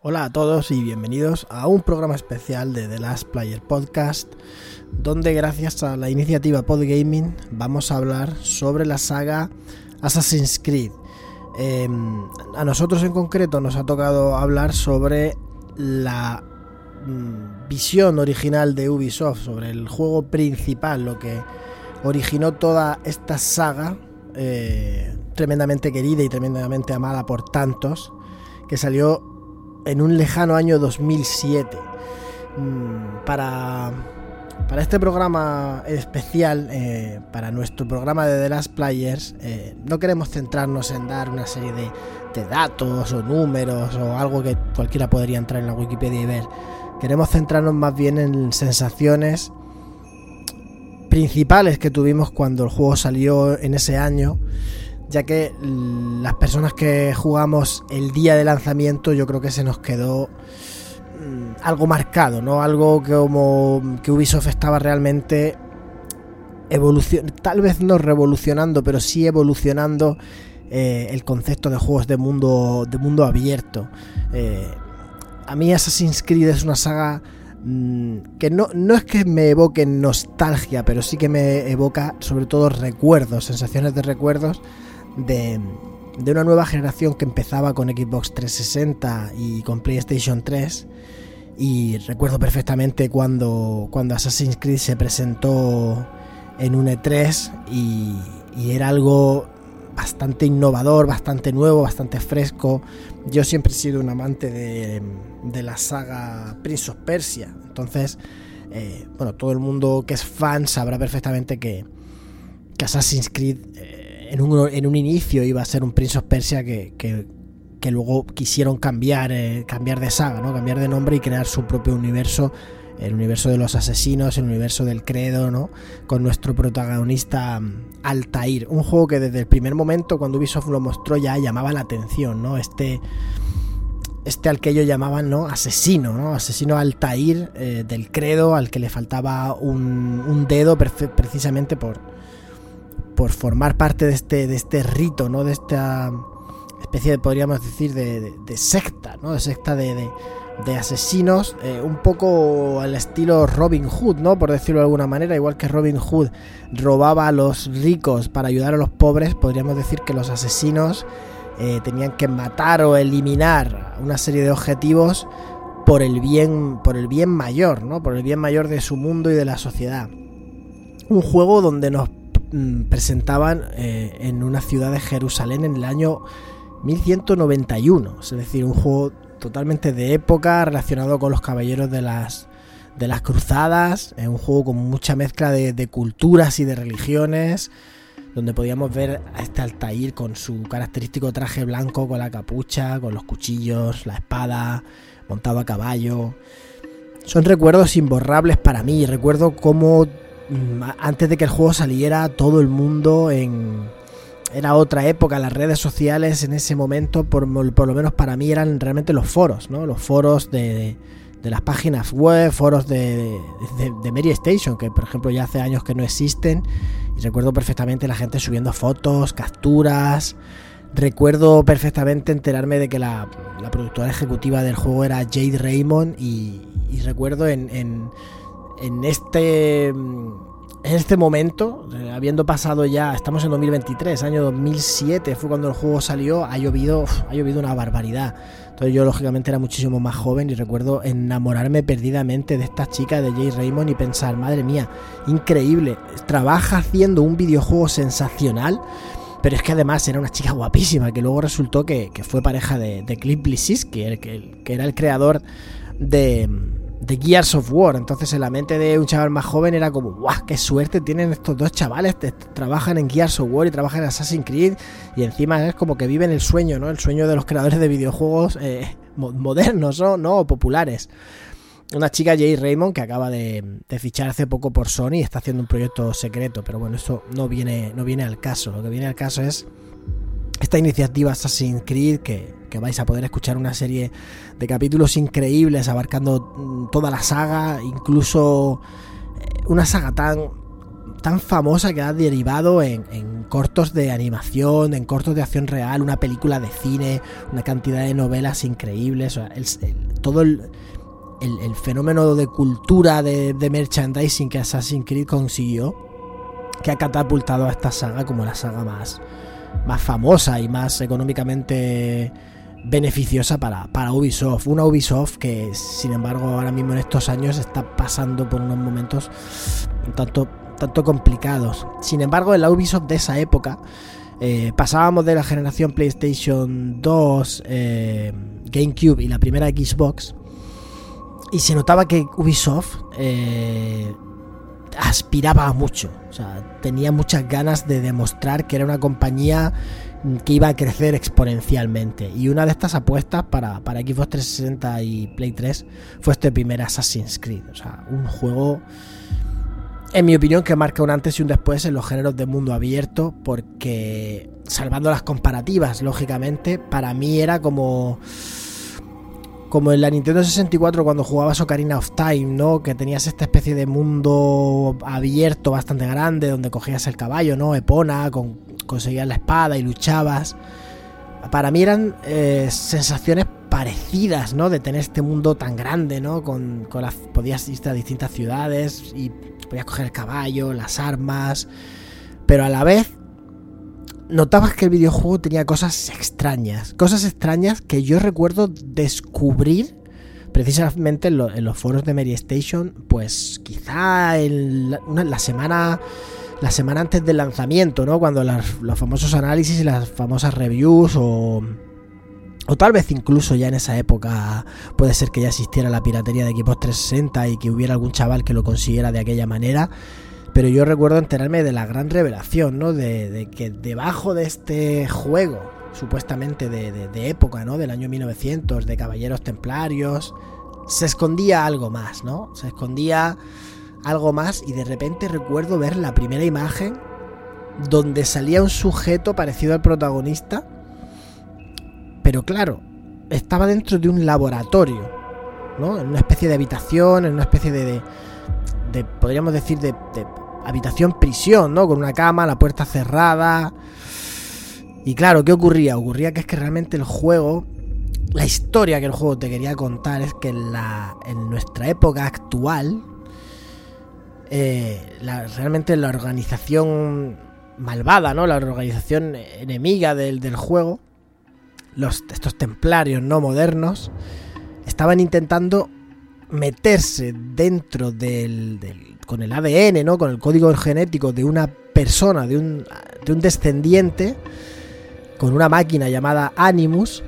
Hola a todos y bienvenidos a un programa especial de The Last Player Podcast, donde gracias a la iniciativa Podgaming vamos a hablar sobre la saga Assassin's Creed. Em, a nosotros en concreto nos ha tocado hablar sobre la mm, visión original de Ubisoft, sobre el juego principal, lo que originó toda esta saga, eh, tremendamente querida y tremendamente amada por tantos, que salió en un lejano año 2007. Mm, para, para este programa especial, eh, para nuestro programa de The Last Players, eh, no queremos centrarnos en dar una serie de, de datos o números o algo que cualquiera podría entrar en la Wikipedia y ver. Queremos centrarnos más bien en sensaciones principales que tuvimos cuando el juego salió en ese año ya que las personas que jugamos el día de lanzamiento yo creo que se nos quedó mm, algo marcado, ¿no? Algo que como que Ubisoft estaba realmente evolucionando, tal vez no revolucionando, pero sí evolucionando eh, el concepto de juegos de mundo, de mundo abierto. Eh, a mí Assassin's Creed es una saga mm, que no, no es que me evoque nostalgia, pero sí que me evoca sobre todo recuerdos, sensaciones de recuerdos de, una nueva generación que empezaba con Xbox 360 y con PlayStation 3. Y recuerdo perfectamente cuando, cuando Assassin's Creed se presentó en un E3 y, era algo bastante innovador, bastante nuevo, bastante fresco. Yo siempre he sido un amante de, la saga Prince of Persia. Entonces, eh, bueno, todo el mundo que es fan sabrá perfectamente que, que Assassin's Creed eh, en un, en un inicio iba a ser un Prince of Persia que, que, luego quisieron cambiar, eh, cambiar de saga, ¿no? cambiar de nombre y crear su propio universo, el universo de los asesinos, el universo del credo, ¿no? con nuestro protagonista mm, Altair. Un juego que desde el primer momento, cuando Ubisoft lo mostró, ya llamaba la atención, ¿no? Este este al que ellos llamaban ¿no? asesino, ¿no? asesino Altair eh, del credo, al que le faltaba un, un dedo precisamente por, por formar parte de este, de este rito, ¿no? De esta especie de, podríamos decir, de, secta, ¿no? De secta de, asesinos, eh, un poco al estilo Robin Hood, ¿no? Por decirlo de alguna manera, igual que Robin Hood robaba a los ricos para ayudar a los pobres, podríamos decir que los asesinos eh, tenían que matar o eliminar una serie de objetivos por el bien, por el bien mayor, ¿no? Por el bien mayor de su mundo y de la sociedad. Un juego donde nos presentaban eh, en una ciudad de Jerusalén en el año 1191, es decir, un juego totalmente de época relacionado con los caballeros de las de las cruzadas, es un juego con mucha mezcla de, culturas y de religiones, donde podíamos ver a este Altair con su característico traje blanco, con la capucha, con los cuchillos, la espada, montado a caballo. Son recuerdos imborrables para mí, recuerdo cómo Mm, antes de que el juego saliera, todo el mundo en... Era otra época, las redes sociales en ese momento, por, lo menos para mí, eran realmente los foros, ¿no? Los foros de, de las páginas web, foros de, de, Mary Station, que por ejemplo ya hace años que no existen. Y recuerdo perfectamente la gente subiendo fotos, capturas. Recuerdo perfectamente enterarme de que la, productora ejecutiva del juego era Jade Raymond. Y, recuerdo en, en este en este momento, eh, habiendo pasado ya, estamos en 2023, año 2007 fue cuando el juego salió, ha llovido, ha llovido una barbaridad. Entonces yo lógicamente era muchísimo más joven y recuerdo enamorarme perdidamente de esta chica de Jay Raymond y pensar, madre mía, increíble, trabaja haciendo un videojuego sensacional, pero es que además era una chica guapísima, que luego resultó que, fue pareja de, de Cliff que era el creador de de Gears of War. Entonces en la mente de un chaval más joven era como, ¡guau! ¡Qué suerte tienen estos dos chavales! trabajan en Gears of War y trabajan en Assassin's Creed. Y encima es como que viven el sueño, ¿no? El sueño de los creadores de videojuegos eh, modernos, ¿no? ¿no? populares. Una chica, Jay Raymond, que acaba de, fichar hace poco por Sony y está haciendo un proyecto secreto. Pero bueno, eso no viene, no viene al caso. Lo que viene al caso es esta iniciativa Assassin's Creed que, que vais a poder escuchar una serie de capítulos increíbles abarcando mm, toda la saga, incluso eh, una saga tan tan famosa que ha derivado en, cortos de animación, en cortos de acción real, una película de cine, una cantidad de novelas increíbles. todo el, fenómeno de cultura de merchandising que Assassin's Creed consiguió, que ha catapultado a esta saga como la saga más, más famosa y más económicamente beneficiosa para, para, Ubisoft. Una Ubisoft que, sin embargo, ahora mismo en estos años está pasando por unos momentos un tanto, tanto complicados. Sin embargo, en la Ubisoft de esa época, eh, pasábamos de la generación PlayStation 2, eh, GameCube y la primera Xbox, y se notaba que Ubisoft eh, aspiraba mucho. O sea, tenía muchas ganas de demostrar que era una compañía que iba a crecer exponencialmente. Y una de estas apuestas para, para Xbox 360 y Play 3 fue este primer Assassin's Creed. O sea, un juego, en mi opinión, que marca un antes y un después en los géneros de mundo abierto, porque, salvando las comparativas, lógicamente, para mí era como como en la Nintendo 64 cuando jugabas Ocarina of Time, ¿no? Que tenías esta especie de mundo abierto bastante grande donde cogías el caballo, ¿no? Epona, con, conseguías la espada y luchabas. Para mí eran eh, sensaciones parecidas, ¿no? De tener este mundo tan grande, ¿no? Con, con las podías irte a distintas ciudades y podías coger el caballo, las armas, pero a la vez notabas que el videojuego tenía cosas extrañas. Cosas extrañas que yo recuerdo descubrir precisamente en, los foros de Mary Station, pues quizá en la, semana la semana antes del lanzamiento, ¿no? Cuando los famosos análisis y las famosas reviews o o tal vez incluso ya en esa época puede ser que ya existiera la piratería de equipos 360 y que hubiera algún chaval que lo consiguiera de aquella manera pero yo recuerdo enterarme de la gran revelación, ¿no? De, que debajo de este juego, supuestamente de, época, ¿no? Del año 1900, de caballeros templarios, se escondía algo más, ¿no? Se escondía algo más y de repente recuerdo ver la primera imagen donde salía un sujeto parecido al protagonista, pero claro, estaba dentro de un laboratorio, ¿no? En una especie de habitación, en una especie de, de, podríamos decir, de, habitación prisión, ¿no? Con una cama, la puerta cerrada. Y claro, ¿qué ocurría? Ocurría que es que realmente el juego, la historia que el juego te quería contar es que en, la, en nuestra época actual, eh, realmente la organización malvada, ¿no? La organización enemiga del, del juego, los, estos templarios no modernos, estaban intentando meterse dentro del, con el ADN, ¿no? Con el código genético de una persona, de un, de un descendiente, con una máquina llamada Animus,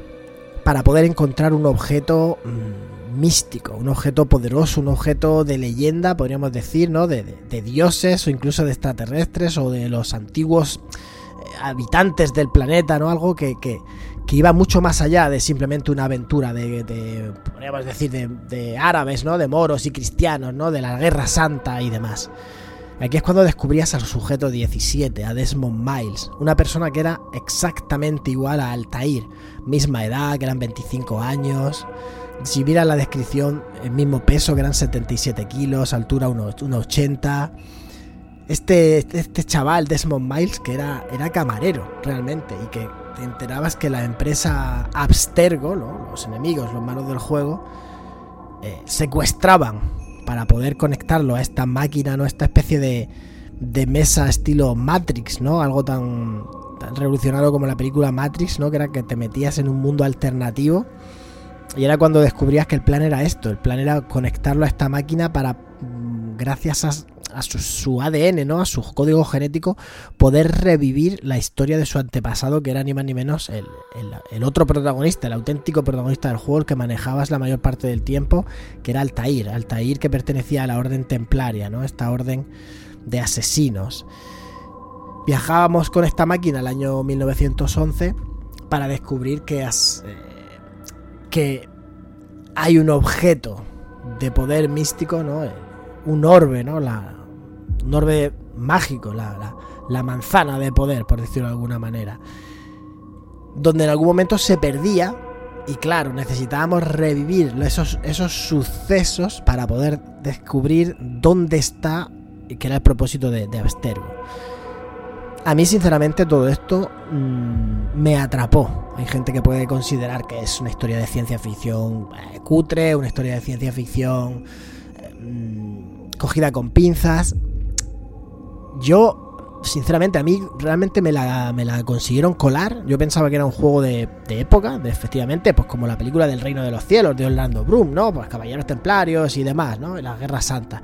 para poder encontrar un objeto mm, místico, un objeto poderoso, un objeto de leyenda, podríamos decir, ¿no? De, de dioses o incluso de extraterrestres o de los antiguos eh, habitantes del planeta, ¿no? Algo que, que, que iba mucho más allá de simplemente una aventura de, podríamos decir, de, árabes, ¿no? De moros y cristianos, ¿no? De la Guerra Santa y demás. Aquí es cuando descubrías al sujeto 17, a Desmond Miles, una persona que era exactamente igual a Altair, misma edad, que eran 25 años. Si miras la descripción, el mismo peso, que eran 77 kilos, altura 1,80. Este, este chaval, Desmond Miles, que era, era camarero realmente y que te enterabas que la empresa Abstergo, los enemigos, los malos del juego, eh, secuestraban para poder conectarlo a esta máquina, ¿no? Esta especie de, de mesa estilo Matrix, ¿no? Algo tan, tan revolucionario como la película Matrix, ¿no? Que era que te metías en un mundo alternativo. Y era cuando descubrías que el plan era esto, el plan era conectarlo a esta máquina para, mm, gracias a, a su, ADN, ¿no? A su código genético, poder revivir la historia de su antepasado, que era ni más ni menos el, otro protagonista, el auténtico protagonista del juego, el que manejabas la mayor parte del tiempo, que era Altair, Altair que pertenecía a la orden templaria, ¿no? Esta orden de asesinos. Viajábamos con esta máquina el año 1911 para descubrir que, eh, que hay un objeto de poder místico, ¿no? un orbe, ¿no? La, un orbe mágico, la, la, manzana de poder, por decirlo de alguna manera. Donde en algún momento se perdía y claro, necesitábamos revivir esos, esos sucesos para poder descubrir dónde está que era el propósito de, Abstergo. A mí, sinceramente, todo esto mm, me atrapó. Hay gente que puede considerar que es una historia de ciencia ficción eh, cutre, una historia de ciencia ficción eh, mm, cogida con pinzas. Yo sinceramente, a mí realmente me la, me la consiguieron colar. Yo pensaba que era un juego de, época, efectivamente, pues como la película del Reino de los Cielos de Orlando Bloom, ¿no? Pues Caballeros Templarios y demás, ¿no? En la Guerra Santa.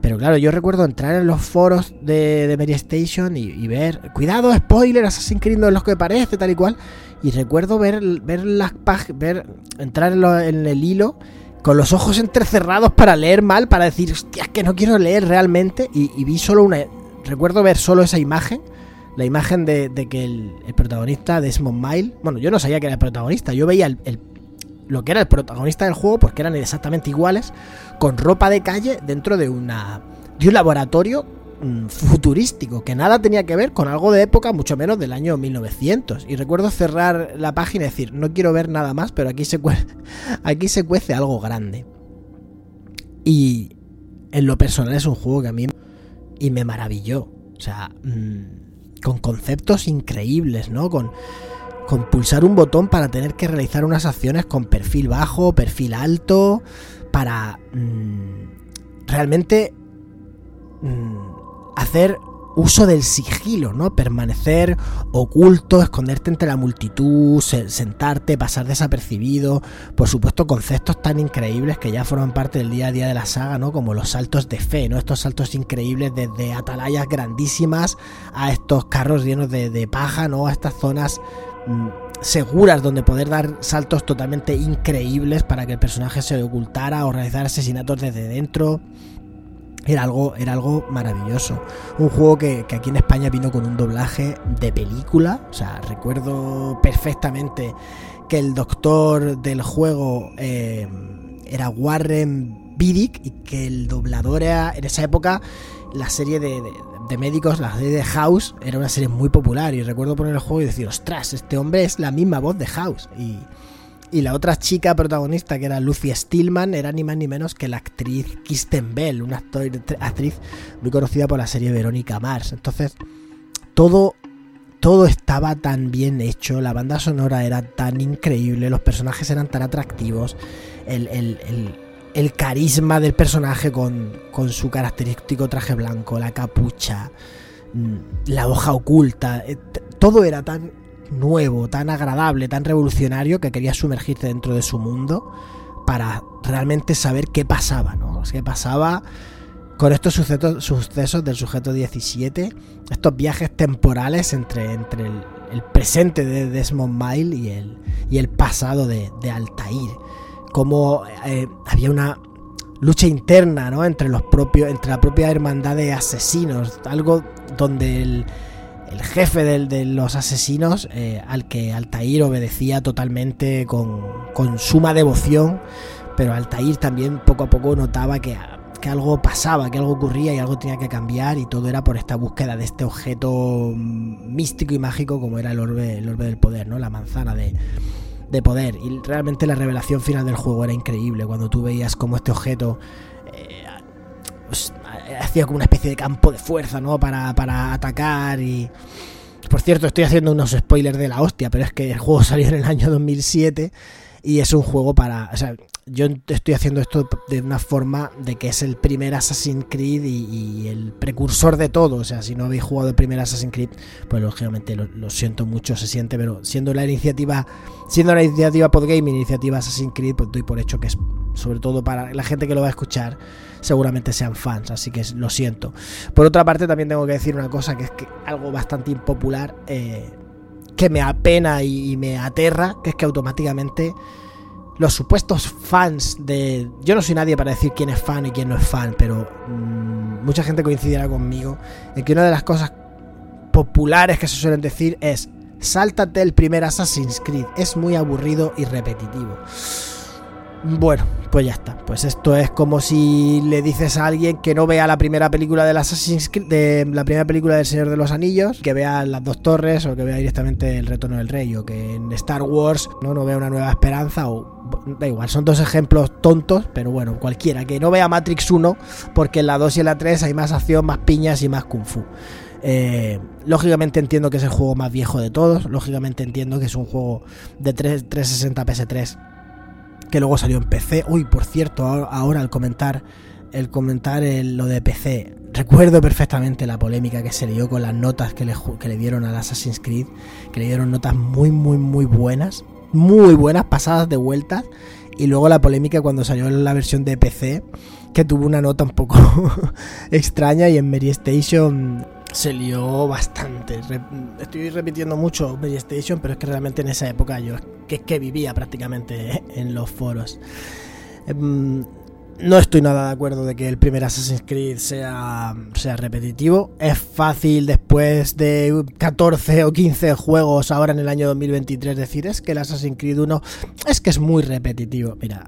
Pero claro, yo recuerdo entrar en los foros de, de Station y, ver, cuidado, spoiler, Assassin's Creed no es lo que parece, tal y cual. Y recuerdo ver, ver las páginas, ver, entrar en, el hilo con los ojos entrecerrados para leer mal, para decir, hostia, es que no quiero leer realmente. y vi solo una, recuerdo ver solo esa imagen, la imagen de, que el, protagonista, Desmond Mile, bueno, yo no sabía que era el protagonista, yo veía lo que era el protagonista del juego, porque eran exactamente iguales, con ropa de calle dentro de, una, de un laboratorio futurístico, que nada tenía que ver con algo de época, mucho menos del año 1900. Y recuerdo cerrar la página y decir, no quiero ver nada más, pero aquí se, aquí se cuece algo grande. Y en lo personal es un juego que a mí y me maravilló. O sea, mm, con conceptos increíbles, ¿no? Con, pulsar un botón para tener que realizar unas acciones con perfil bajo, perfil alto, para mm, realmente mm, hacer uso del sigilo, ¿no? Permanecer oculto, esconderte entre la multitud, sentarte, pasar desapercibido. Por supuesto, conceptos tan increíbles que ya forman parte del día a día de la saga, ¿no? Como los saltos de fe, ¿no? Estos saltos increíbles desde atalayas grandísimas a estos carros llenos de, paja, ¿no? A estas zonas mm, seguras donde poder dar saltos totalmente increíbles para que el personaje se ocultara o realizar asesinatos desde dentro era algo, era algo maravilloso. Un juego que, aquí en España vino con un doblaje de película. O sea, recuerdo perfectamente que el doctor del juego eh, era Warren Bidick y que el doblador era en esa época la serie de, de, médicos, la serie de House, era una serie muy popular. Y recuerdo poner el juego y decir, ostras, este hombre es la misma voz de House. Y, y la otra chica protagonista, que era Lucy Stillman, era ni más ni menos que la actriz Kristen Bell, una actriz muy conocida por la serie Verónica Mars. Entonces, todo, todo estaba tan bien hecho, la banda sonora era tan increíble, los personajes eran tan atractivos, el, carisma del personaje con, con su característico traje blanco, la capucha, mm, la hoja oculta, eh, todo era tan nuevo, tan agradable, tan revolucionario que quería sumergirte dentro de su mundo para realmente saber qué pasaba, ¿no? ¿Qué pasaba con estos sucesos, del sujeto 17? Estos viajes temporales entre, entre el, presente de Desmond Mile y el, y el pasado de, Altair. Como eh, había una lucha interna, ¿no? Entre los propios, entre la propia hermandad de asesinos, algo donde el el jefe de los asesinos, eh, al que Altair obedecía totalmente con, suma devoción, pero Altair también poco a poco notaba que, algo pasaba, que algo ocurría y algo tenía que cambiar y todo era por esta búsqueda de este objeto místico y mágico como era el orbe, el orbe del poder, ¿no? La manzana de, poder. Y realmente la revelación final del juego era increíble cuando tú veías como este objeto... Eh, hacía como una especie de campo de fuerza, ¿no? Para, para atacar y... Por cierto, estoy haciendo unos spoilers de la hostia, pero es que el juego salió en el año 2007 y es un juego para... O sea, yo estoy haciendo esto de una forma de que es el primer Assassin's Creed y, el precursor de todo. O sea, si no habéis jugado el primer Assassin's Creed, pues lógicamente lo, siento mucho, se siente, pero siendo la iniciativa, siendo la iniciativa Podgame, iniciativa Assassin's Creed, pues doy por hecho que es sobre todo para la gente que lo va a escuchar, seguramente sean fans, así que lo siento. Por otra parte, también tengo que decir una cosa que es que algo bastante impopular, eh, que me apena y me aterra, que es que automáticamente los supuestos fans de... Yo no soy nadie para decir quién es fan y quién no es fan, pero mm, mucha gente coincidirá conmigo en que una de las cosas populares que se suelen decir es sáltate el primer Assassin's Creed, es muy aburrido y repetitivo. Bueno, pues ya está. Pues esto es como si le dices a alguien que no vea la primera película del Assassin's Creed, de la primera película del Señor de los Anillos, que vea las dos torres o que vea directamente el Retorno del Rey o que en Star Wars no, no vea una nueva esperanza o da igual, son dos ejemplos tontos, pero bueno, cualquiera, que no vea Matrix 1 porque en la 2 y en la 3 hay más acción, más piñas y más kung fu. Eh, lógicamente entiendo que es el juego más viejo de todos, lógicamente entiendo que es un juego de 3, 360 PS3 que luego salió en PC. Uy, por cierto, ahora al comentar el comentar lo de PC, recuerdo perfectamente la polémica que se dio con las notas que le, que le dieron al Assassin's Creed, que le dieron notas muy, muy, muy buenas, muy buenas, pasadas de vueltas, y luego la polémica cuando salió la versión de PC, que tuvo una nota un poco extraña y en Mary Station se lió bastante. estoy repitiendo mucho PlayStation, pero es que realmente en esa época yo que, vivía prácticamente en los foros. Em, no estoy nada de acuerdo de que el primer Assassin's Creed sea, sea repetitivo. Es fácil después de 14 o 15 juegos ahora en el año 2023 decir es que el Assassin's Creed 1 es que es muy repetitivo. Mira,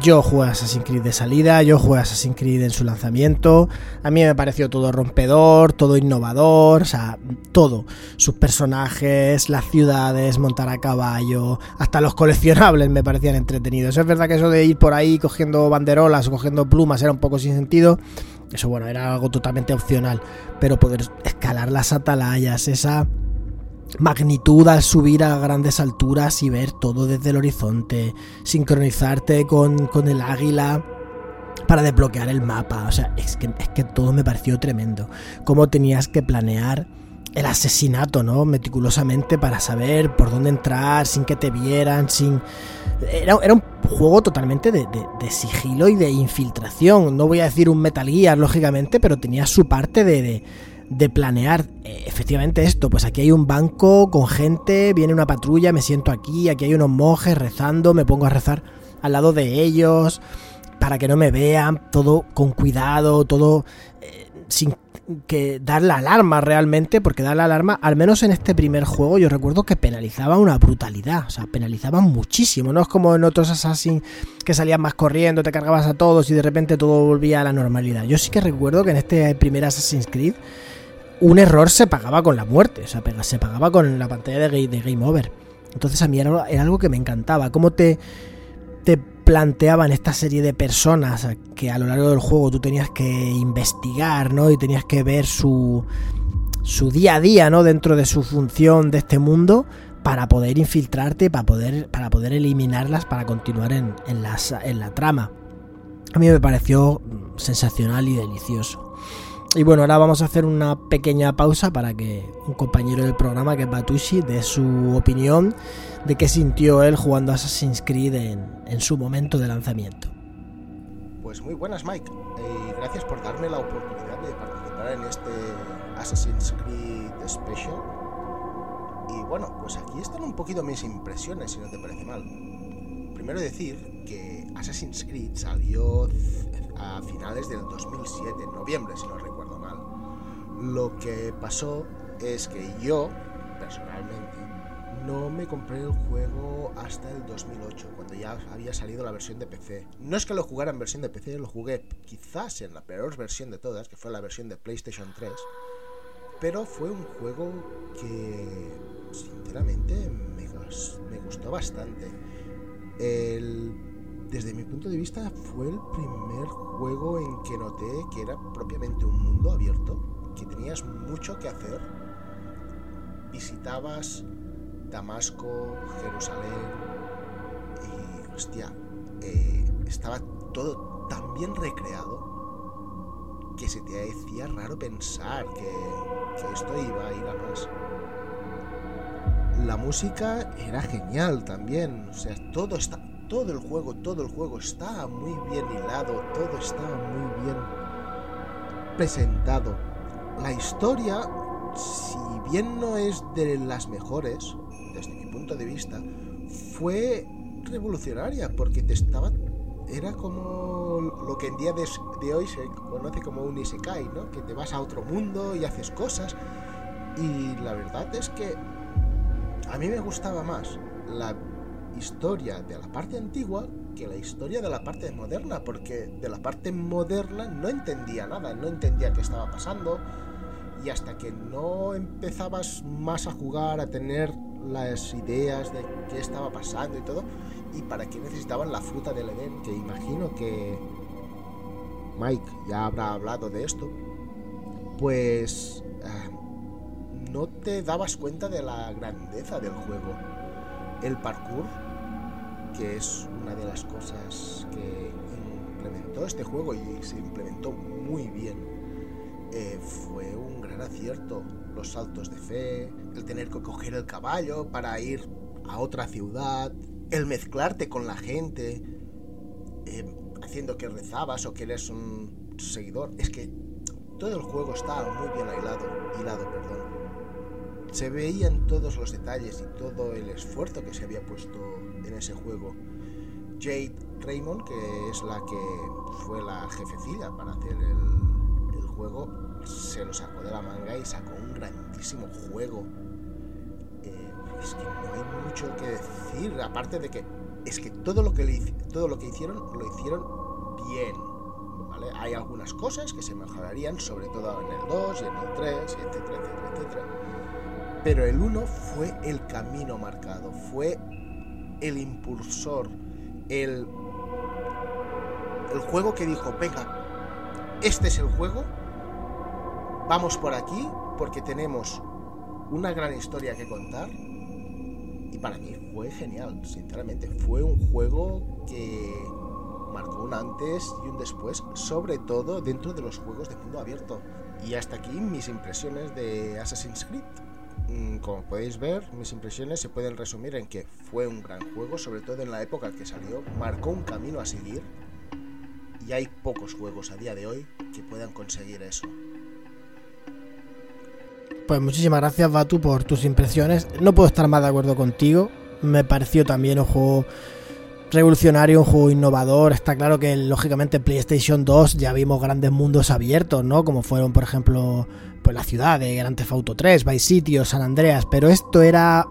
yo jugué a Assassin's Creed de salida, yo jugué a Assassin's Creed en su lanzamiento. A mí me pareció todo rompedor, todo innovador, o sea, todo. Sus personajes, las ciudades, montar a caballo, hasta los coleccionables me parecían entretenidos. Es verdad que eso de ir por ahí cogiendo banderolas o cogiendo plumas era un poco sin sentido. Eso, bueno, era algo totalmente opcional. Pero poder escalar las atalayas, esa magnitud al subir a grandes alturas y ver todo desde el horizonte, sincronizarte con, el águila para desbloquear el mapa. O sea, es que, es que todo me pareció tremendo. Cómo tenías que planear el asesinato, ¿no? Meticulosamente para saber por dónde entrar, sin que te vieran, sin... Era, era un juego totalmente de, de, sigilo y de infiltración. No voy a decir un Metal Gear, lógicamente, pero tenía su parte de de planear eh, efectivamente esto. Pues aquí hay un banco con gente, viene una patrulla, me siento aquí, aquí hay unos monjes rezando, me pongo a rezar al lado de ellos para que no me vean, todo con cuidado, todo eh, sin que dar la alarma realmente, porque dar la alarma, al menos en este primer juego, yo recuerdo que penalizaba una brutalidad, o sea, penalizaba muchísimo, no es como en otros Assassin que salías más corriendo, te cargabas a todos y de repente todo volvía a la normalidad. Yo sí que recuerdo que en este primer Assassin's Creed un error se pagaba con la muerte, o sea, se pagaba con la pantalla de, Game Over. Entonces a mí era, algo que me encantaba, cómo te, te planteaban esta serie de personas que a lo largo del juego tú tenías que investigar, ¿no? Y tenías que ver su, su día a día, ¿no? Dentro de su función de este mundo para poder infiltrarte, para poder, para poder eliminarlas, para continuar en, en, en la trama. A mí me pareció sensacional y delicioso. Y bueno, ahora vamos a hacer una pequeña pausa para que un compañero del programa, que es Batushi, dé su opinión de qué sintió él jugando Assassin's Creed en, su momento de lanzamiento. Pues muy buenas, Mike. Y gracias por darme la oportunidad de participar en este Assassin's Creed Special. Y bueno, pues aquí están un poquito mis impresiones, si no te parece mal. Primero decir que Assassin's Creed salió a finales del 2007, en noviembre, si no recuerdo lo que pasó es que yo, personalmente, no me compré el juego hasta el 2008, cuando ya había salido la versión de PC. No es que lo jugara en versión de PC, lo jugué quizás en la peor versión de todas, que fue la versión de PlayStation 3. Pero fue un juego que, sinceramente, me, me gustó bastante. desde mi punto de vista, fue el primer juego en que noté que era propiamente un mundo abierto que tenías mucho que hacer. Visitabas Damasco, Jerusalén y, hostia, eh, estaba todo tan bien recreado que se te hacía raro pensar que, que esto iba a ir a más. La música era genial también, o sea, todo está, todo el juego, todo el juego está muy bien hilado, todo está muy bien presentado la historia, si bien no es de las mejores, desde mi punto de vista, fue revolucionaria porque te estaba era como lo que en día de, hoy se conoce como un isekai, ¿no? Que te vas a otro mundo y haces cosas. Y la verdad es que a mí me gustaba más la historia de la parte antigua que la historia de la parte moderna, porque de la parte moderna no entendía nada, no entendía qué estaba pasando, y hasta que no empezabas más a jugar, a tener las ideas de qué estaba pasando y todo, y para qué necesitaban la fruta del Edén, que imagino que Mike ya habrá hablado de esto, pues ah, no te dabas cuenta de la grandeza del juego. El parkour, que es una de las cosas que implementó este juego y se implementó muy bien, eh, fue un gran acierto. Los saltos de fe, el tener que coger el caballo para ir a otra ciudad, el mezclarte con la gente, eh, haciendo que rezabas o que eres un seguidor. Es que todo el juego estaba muy bien hilado, hilado perdón. Se veían todos los detalles y todo el esfuerzo que se había puesto en ese juego. Jade Raymond, que es la que fue la jefecilla para hacer el juego, se lo sacó de la manga y sacó un grandísimo juego. Eh, es que no hay mucho que decir, aparte de que es que todo lo que, le, todo lo que hicieron lo hicieron bien. ¿vale? Hay algunas cosas que se mejorarían, sobre todo en el 2 y en el 3, etcétera, etcétera, etcétera. Pero el 1 fue el camino marcado, fue el impulsor, el, el juego que dijo, venga, este es el juego, vamos por aquí porque tenemos una gran historia que contar. Y para mí fue genial, sinceramente. Fue un juego que marcó un antes y un después, sobre todo dentro de los juegos de mundo abierto. Y hasta aquí mis impresiones de Assassin's Creed. Mm, Como podéis ver, mis impresiones se pueden resumir en que fue un gran juego, sobre todo en la época que salió, marcó un camino a seguir y hay pocos juegos a día de hoy que puedan conseguir eso. Pues muchísimas gracias, Batu, por tus impresiones. No puedo estar más de acuerdo contigo. Me pareció también un juego revolucionario, un juego innovador. Está claro que, lógicamente, en PlayStation 2 ya vimos grandes mundos abiertos, ¿no? Como fueron, por ejemplo, pues la ciudad de Grand Theft Auto 3, Vice City San Andreas. Pero esto era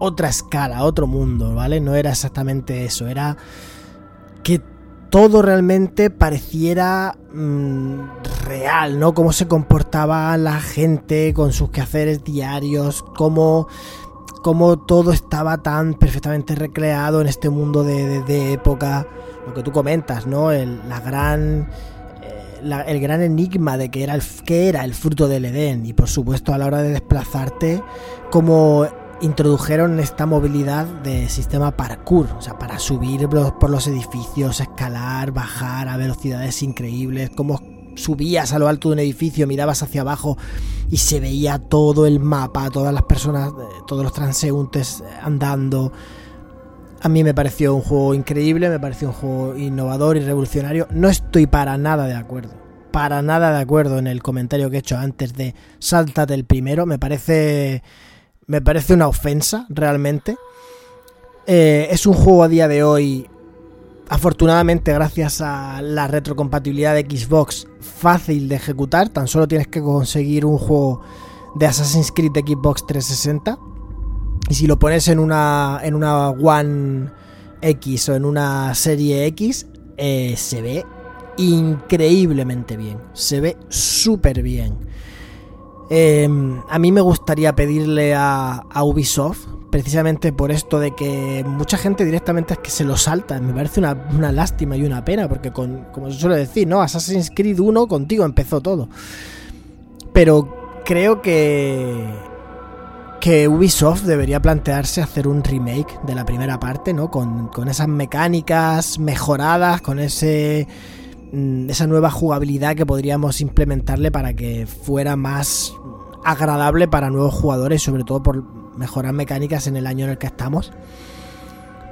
otra escala, otro mundo, ¿vale? No era exactamente eso. Era que todo realmente pareciera mmm, real, ¿no? Cómo se comportaba la gente con sus quehaceres diarios, cómo, cómo todo estaba tan perfectamente recreado en este mundo de, de, época. Lo que tú comentas, ¿no? El, la gran. eh, la- el gran enigma de que era el, qué era el fruto del Edén. Y por supuesto, a la hora de desplazarte, como introdujeron esta movilidad de sistema parkour, o sea, para subir por los edificios, escalar, bajar a velocidades increíbles, como subías a lo alto de un edificio, mirabas hacia abajo y se veía todo el mapa, todas las personas, eh, todos los transeúntes eh, andando. A mí me pareció un juego increíble, me pareció un juego innovador y revolucionario. No estoy para nada de acuerdo. Para nada de acuerdo en el comentario que he hecho antes de sáltate el primero. Me parece. Me parece una ofensa, realmente. Eh, es un juego a día de hoy. Afortunadamente, gracias a la retrocompatibilidad de Xbox, fácil de ejecutar. Tan solo tienes que conseguir un juego de Assassin's Creed de Xbox 360. Y si lo pones en una, en una One X o en una serie X, eh, se ve increíblemente bien. Se ve súper bien. Eh, a mí me gustaría pedirle a, Ubisoft, precisamente por esto de que mucha gente directamente es que se lo salta. Me parece una, una lástima y una pena, porque con, como se suele decir, ¿no? Assassin's Creed 1 contigo empezó todo. Pero creo que que Ubisoft debería plantearse hacer un remake de la primera parte, ¿no? Con, con esas mecánicas mejoradas, con ese mm, esa nueva jugabilidad que podríamos implementarle para que fuera más agradable para nuevos jugadores, sobre todo por mejorar mecánicas en el año en el que estamos.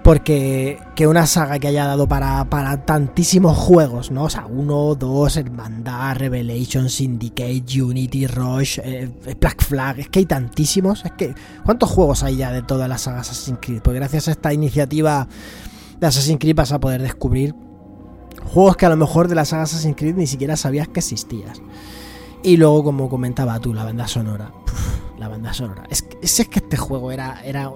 Porque que una saga que haya dado para, para tantísimos juegos, ¿no? O sea, 1, 2, Hermandad, Revelation, Syndicate, Unity, Rush, eh, Black Flag, es que hay tantísimos. Es que, ¿cuántos juegos hay ya de todas las sagas Assassin's Creed? Pues gracias a esta iniciativa de Assassin's Creed vas a poder descubrir juegos que a lo mejor de la saga Assassin's Creed ni siquiera sabías que existías. Y luego, como comentaba tú, la banda sonora. La, banda sonora. Es, es, que este juego era, era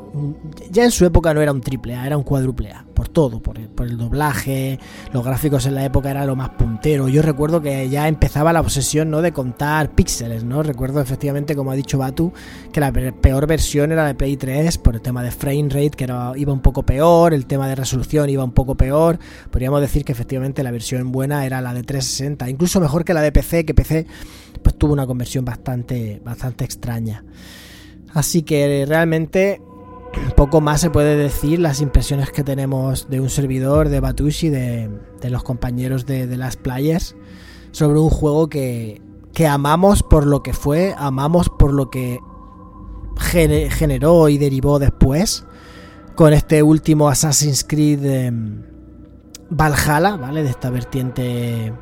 ya en su época no era un triple A, era un cuádruple A, por todo, por el, por el, doblaje, los gráficos en la época era lo más puntero. Yo recuerdo que ya empezaba la obsesión ¿no? de contar píxeles, ¿no? Recuerdo efectivamente, como ha dicho Batu, que la peor versión era de Play 3 por el tema de frame rate, que era, iba un poco peor, el tema de resolución iba un poco peor. Podríamos decir que efectivamente la versión buena era la de 360, incluso mejor que la de PC, que PC pues tuvo una conversión bastante, bastante extraña. Así que realmente poco más se puede decir las impresiones que tenemos de un servidor, de Batushi, de, de los compañeros de, de, las players, sobre un juego que, que, amamos por lo que fue, amamos por lo que generó y derivó después, con este último Assassin's Creed eh, Valhalla, ¿vale? De esta vertiente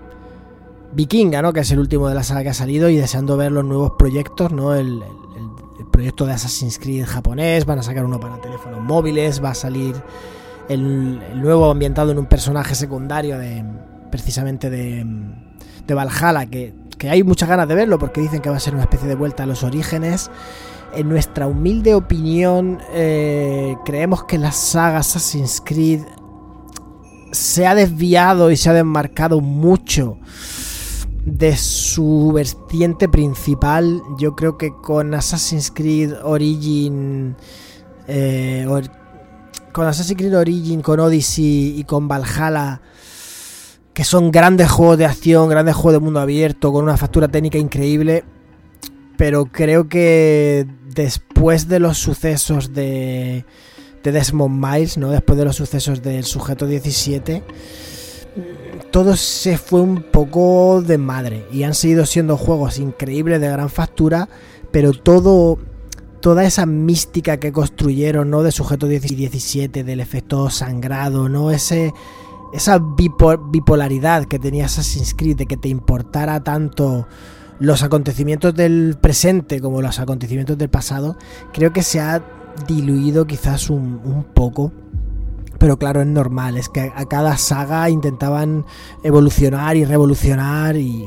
Vikinga, ¿no? Que es el último de la saga que ha salido y deseando ver los nuevos proyectos, ¿no? El, proyecto de Assassin's Creed japonés, van a sacar uno para teléfonos móviles, va a salir el, nuevo ambientado en un personaje secundario de precisamente de, de Valhalla, que, que hay muchas ganas de verlo porque dicen que va a ser una especie de vuelta a los orígenes. En nuestra humilde opinión, eh, creemos que la saga Assassin's Creed se ha desviado y se ha desmarcado mucho de su vertiente principal. Yo creo que con Assassin's Creed Origin, eh, con Assassin's Creed Origin, con Odyssey y con Valhalla, que son grandes juegos de acción, grandes juegos de mundo abierto, con una factura técnica increíble. Pero creo que después de los sucesos de, de Desmond Miles, ¿no? Después de los sucesos del sujeto 17 todo se fue un poco de madre y han seguido siendo juegos increíbles de gran factura, pero todo toda esa mística que construyeron, ¿no? De sujeto 17, del efecto sangrado, ¿no? Ese esa bipolaridad que tenía Assassin's Creed de que te importara tanto los acontecimientos del presente como los acontecimientos del pasado, creo que se ha diluido quizás un, un poco pero claro, es normal, es que a cada saga intentaban evolucionar y revolucionar y...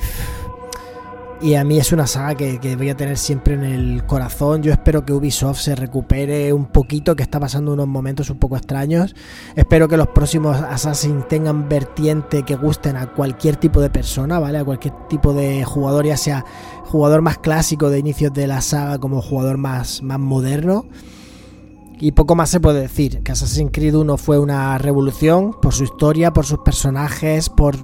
Y a mí es una saga que, voy a tener siempre en el corazón. Yo espero que Ubisoft se recupere un poquito, que está pasando unos momentos un poco extraños. Espero que los próximos Assassin tengan vertiente que gusten a cualquier tipo de persona, ¿vale? A cualquier tipo de jugador, ya sea jugador más clásico de inicios de la saga como jugador más, más moderno. Y poco más se puede decir, que Assassin's Creed 1 fue una revolución por su historia, por sus personajes, por,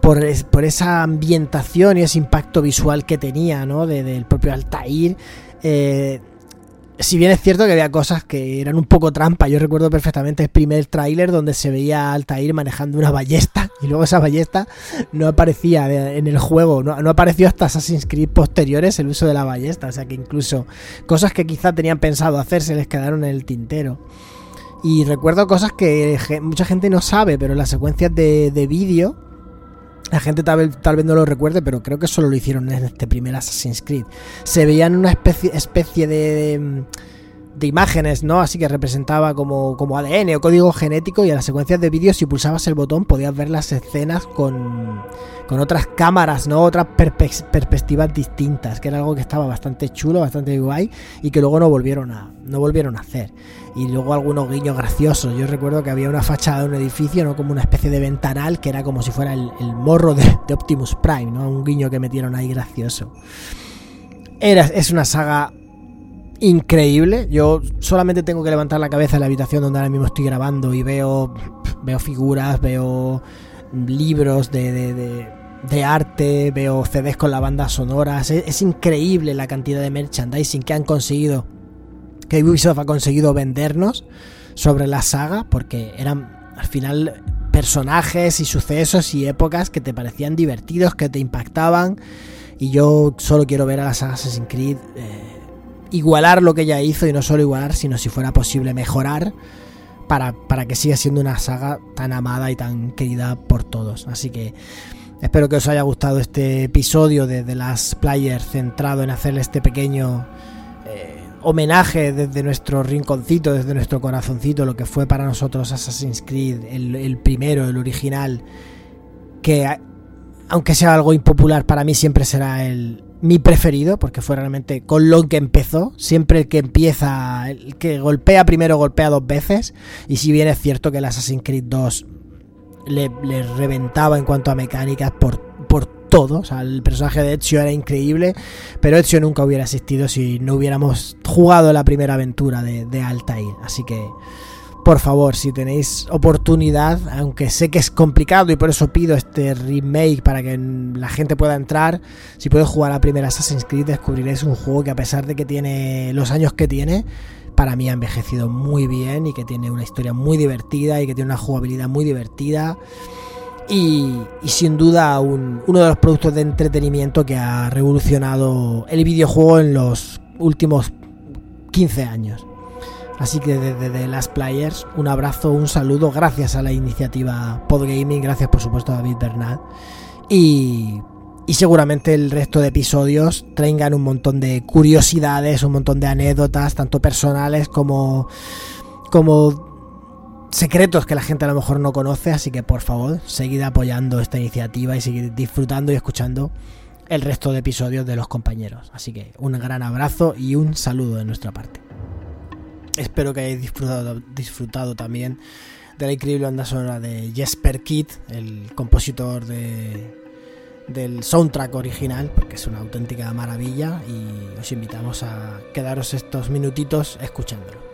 por, esa ambientación y ese impacto visual que tenía, ¿no? del propio Altair. Eh, si bien es cierto que había cosas que eran un poco trampa, yo recuerdo perfectamente el primer tráiler donde se veía a Altair manejando una ballesta y luego esa ballesta no aparecía en el juego, no, apareció hasta Assassin's Creed posteriores el uso de la ballesta, o sea que incluso cosas que quizá tenían pensado hacer se les quedaron en el tintero. Y recuerdo cosas que mucha gente no sabe, pero las secuencias de, de vídeo la gente tal vez, tal vez, no lo recuerde, pero creo que solo lo hicieron en este primer Assassin's Creed. Se veían una especie, especie de, de imágenes, ¿no? Así que representaba como, como ADN o código genético y en las secuencias de vídeo si pulsabas el botón podías ver las escenas con, con otras cámaras, ¿no? Otras perspectivas distintas, que era algo que estaba bastante chulo, bastante guay y que luego no volvieron a, no volvieron a hacer. Y luego algunos guiños graciosos. Yo recuerdo que había una fachada de un edificio, ¿no? Como una especie de ventanal que era como si fuera el, morro de, de Optimus Prime, ¿no? Un guiño que metieron ahí gracioso. Era, es una saga increíble. Yo solamente tengo que levantar la cabeza en la habitación donde ahora mismo estoy grabando y veo, veo figuras, veo libros de, de, arte, veo CDs con la banda sonoras. Es, increíble la cantidad de merchandising que han conseguido, que Ubisoft ha conseguido vendernos sobre la saga, porque eran al final personajes y sucesos y épocas que te parecían divertidos, que te impactaban. Y yo solo quiero ver a las Assassin's Creed. Eh, igualar lo que ella hizo y no solo igualar, sino si fuera posible mejorar para, para que siga siendo una saga tan amada y tan querida por todos. Así que espero que os haya gustado este episodio de, The las Players centrado en hacerle este pequeño eh, homenaje desde nuestro rinconcito, desde nuestro corazoncito, lo que fue para nosotros Assassin's Creed, el primero, el original, que aunque sea algo impopular, para mí siempre será el, mi preferido, porque fue realmente con lo que empezó. Siempre el que empieza, el que golpea primero, golpea dos veces. Y si bien es cierto que el Assassin's Creed 2 le, reventaba en cuanto a mecánicas por, por todo. O sea, el personaje de Ezio era increíble, pero Ezio nunca hubiera existido si no hubiéramos jugado la primera aventura de, de Altair. Así que por favor, si tenéis oportunidad, aunque sé que es complicado y por eso pido este remake para que la gente pueda entrar, si puedes jugar a primera Assassin's Creed descubriréis un juego que a pesar de que tiene los años que tiene, para mí ha envejecido muy bien y que tiene una historia muy divertida y que tiene una jugabilidad muy divertida. Y, sin duda un, uno de los productos de entretenimiento que ha revolucionado el videojuego en los últimos 15 años. Así que desde The Last Players, un abrazo, un saludo, gracias a la iniciativa Podgaming, gracias por supuesto a David Bernal. Y, y seguramente el resto de episodios traigan un montón de curiosidades, un montón de anécdotas, tanto personales como, como secretos que la gente a lo mejor no conoce. Así que por favor, seguid apoyando esta iniciativa y seguid disfrutando y escuchando el resto de episodios de los compañeros. Así que un gran abrazo y un saludo de nuestra parte. Espero que hayáis disfrutado, también de la increíble banda sonora de Jesper Kidd, el compositor de, del soundtrack original, porque es una auténtica maravilla y os invitamos a quedaros estos minutitos escuchándolo.